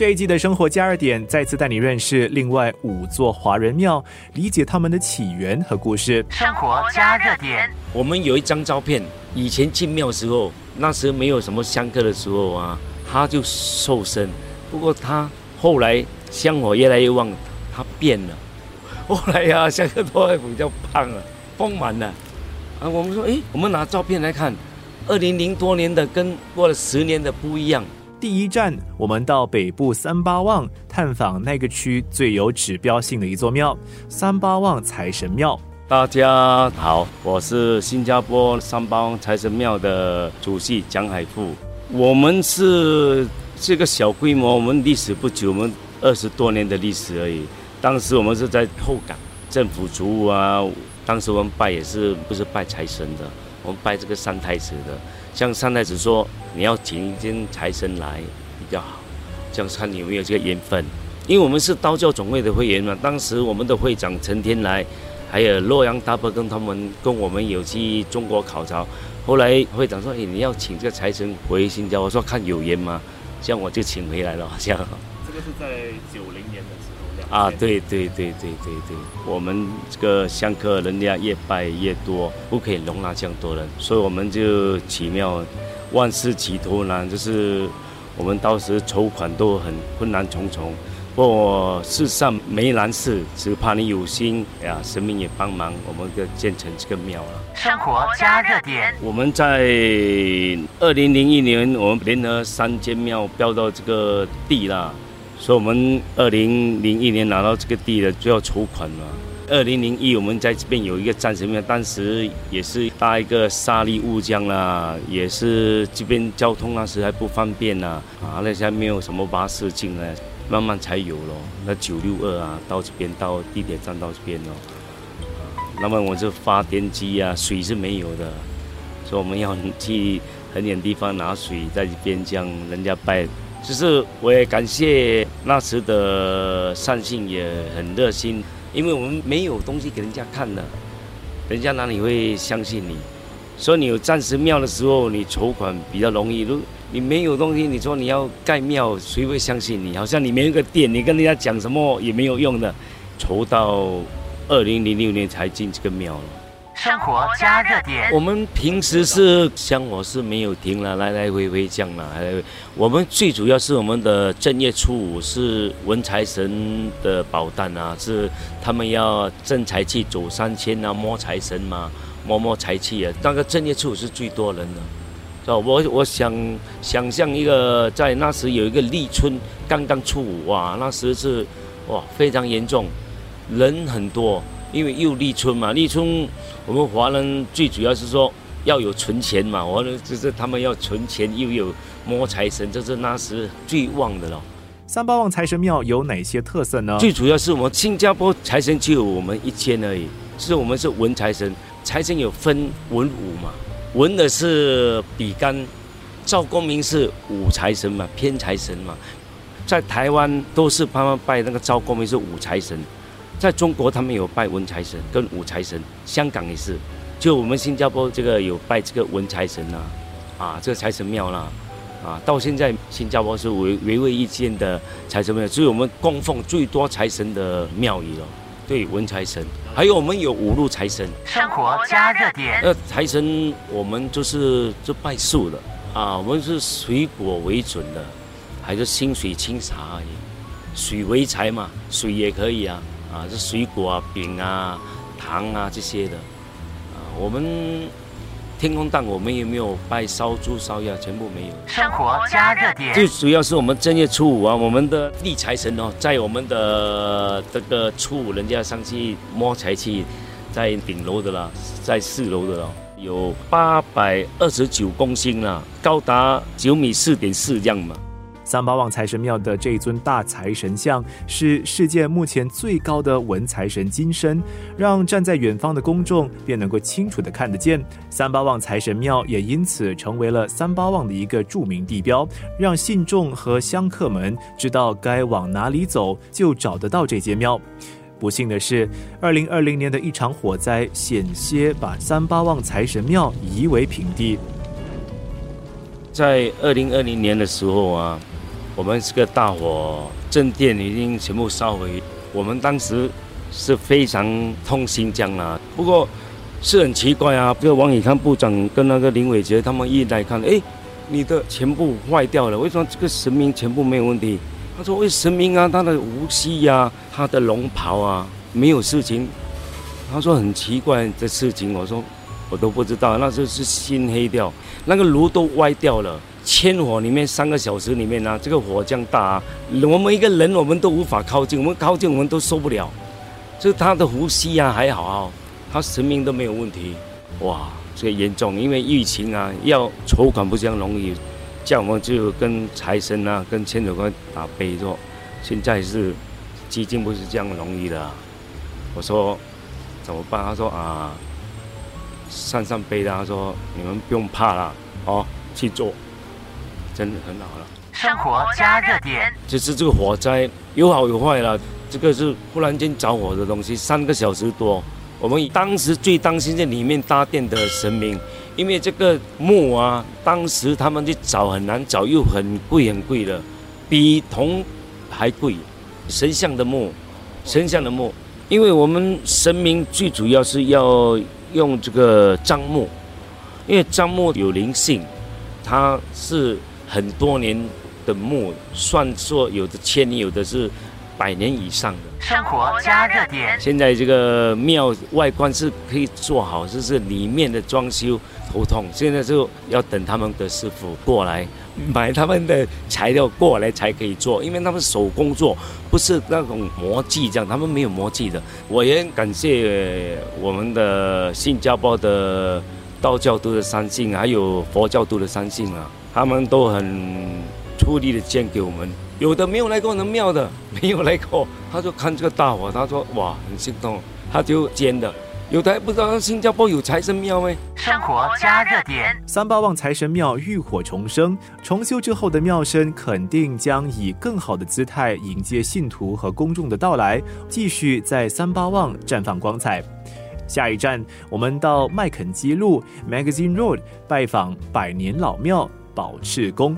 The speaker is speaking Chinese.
这一季的生活加热点再次带你认识另外五座华人庙，理解他们的起源和故事。生活加热点，我们有一张照片，以前进庙时候，那时没有什么香客的时候啊，他就瘦身。不过他后来香火越来越旺，他变了。后来呀，香客都会比较胖了，丰满了。啊，我们说，哎，我们拿照片来看，二零零多年的跟过了十年的不一样。第一站，我们到北部三八旺探访那个区最有指标性的一座庙——三八旺财神庙。大家好，我是新加坡三八旺财神庙的主席蒋海富。我们是这个小规模，我们历史不久，我们二十多年的历史而已。当时我们是在后港政府主务啊，当时我们拜也是不是拜财神的，我们拜这个三太子的。像三太子说。你要请一尊财神来比较好，这样看你有没有这个缘分。因为我们是道教总会的会员嘛，当时我们的会长陈天来，还有洛阳大伯跟他们跟我们有去中国考察。后来会长说：“哎，你要请这个财神回新疆。”我说：“看有缘吗？”这样我就请回来了。好像这个是在九零年的。啊，对对对对对对，我们这个香客人家越拜越多，不可以容纳这样多人，所以我们就奇妙。万事起头难，就是我们当时筹款都很困难重重。不过世上没难事，只怕你有心呀，神明也帮忙，我们就建成这个庙了。生活加热点，我们在二零零一年，我们联合三间庙标到这个地啦，所以我们二零零一年拿到这个地了，就要筹款了。二零零一，我们在这边有一个战神庙，当时也是搭一个沙砾雾江啦，也是这边交通那时还不方便呐，啊，那些没有什么巴士进来，慢慢才有咯。那九六二啊，到这边到地铁站到这边咯，那么我这发电机啊，水是没有的，所以我们要去很远地方拿水，在这边将人家拜。就是我也感谢那时的善信也很热心。因为我们没有东西给人家看的，人家哪里会相信你？所以你有暂时庙的时候，你筹款比较容易。如你没有东西，你说你要盖庙，谁会相信你？好像你没有个店，你跟人家讲什么也没有用的。筹到二零零六年才进这个庙了。生活加热点，我们平时是香火是没有停了，来来回回这样了。我们最主要是我们的正月初五是文财神的宝诞啊，是他们要正财气走三千啊，摸财神嘛，摸摸财气啊。那个正月初五是最多人的，是吧？我我想想象一个，在那时有一个立春刚刚初五哇，那时是哇非常严重，人很多。因为又立春嘛，立春我们华人最主要是说要有存钱嘛，我就是他们要存钱，又有摸财神，这是那时最旺的了。三八旺财神庙有哪些特色呢？最主要是我们新加坡财神只有我们一间而已，是我们是文财神，财神有分文武嘛，文的是比干，赵公明是武财神嘛，偏财神嘛，在台湾都是他们拜那个赵公明是武财神。在中国，他们有拜文财神跟武财神，香港也是，就我们新加坡这个有拜这个文财神呐，啊，这个财神庙啦，啊，到现在新加坡是唯唯唯一间的财神庙，所以我们供奉最多财神的庙宇了。对，文财神，还有我们有五路财神。生活加热点。那财神我们就是就拜树的啊，我们是水果为准的，还是清水清茶而已，水为财嘛，水也可以啊。啊，这水果啊、饼啊、糖啊这些的，啊，我们天空荡我们也没有拜烧猪烧鸭，全部没有。生活加热点，最主要是我们正月初五啊，我们的立财神哦，在我们的这个初五，人家上去摸财气，在顶楼的啦，在四楼的咯，有八百二十九公斤啦，高达九米四点四这样嘛。三八旺财神庙的这尊大财神像是世界目前最高的文财神金身，让站在远方的公众便能够清楚的看得见。三八旺财神庙也因此成为了三八旺的一个著名地标，让信众和香客们知道该往哪里走就找得到这间庙。不幸的是，二零二零年的一场火灾险些把三八旺财神庙夷为平地。在二零二零年的时候啊。我们这个大火正殿已经全部烧毁，我们当时是非常痛心这样啊。不过是很奇怪啊，比如王以康部长跟那个林伟杰他们一来看，哎，你的全部坏掉了，为什么这个神明全部没有问题？他说：“为神明啊，他的无锡呀，他的龙袍啊，没有事情。”他说很奇怪的事情，我说我都不知道，那时候是心黑掉，那个炉都歪掉了。千火里面三个小时里面呢，这个火这样大啊，我们一个人我们都无法靠近，我们靠近我们都受不了。就他的呼吸啊还好啊，他生命都没有问题。哇，这个严重，因为疫情啊，要筹款不这样容易，叫我们就跟财神啊、跟千手观打杯说，现在是基金不是这样容易的。我说。怎么办？他说啊，上上杯的，他说你们不用怕了，哦，去做，真的很好了。生活加热点，就是这个火灾有好有坏了。这个是忽然间着火的东西，三个小时多。我们当时最担心这里面搭电的神明，因为这个木啊，当时他们去找很难找，又很贵很贵的，比铜还贵。神像的木，神像的木。因为我们神明最主要是要用这个樟木，因为樟木有灵性，它是很多年的木，算说有的千年，有的是百年以上的。生活加热点。现在这个庙外观是可以做好，就是里面的装修头痛，现在就要等他们的师傅过来。买他们的材料过来才可以做，因为他们手工做，不是那种模具这样，他们没有模具的。我也感谢我们的新加坡的道教都的三信，还有佛教都的三信啊，他们都很出力的捐给我们。有的没有来过能庙的，没有来过，他就看这个大火，他说哇很心动，他就捐的。有的还不知道新加坡有财神庙吗？生活加热点，三八旺财神庙浴火重生，重修之后的庙身肯定将以更好的姿态迎接信徒和公众的到来，继续在三八旺绽放光彩。下一站，我们到麦肯基路 Magazine Road 拜访百年老庙宝翅宫。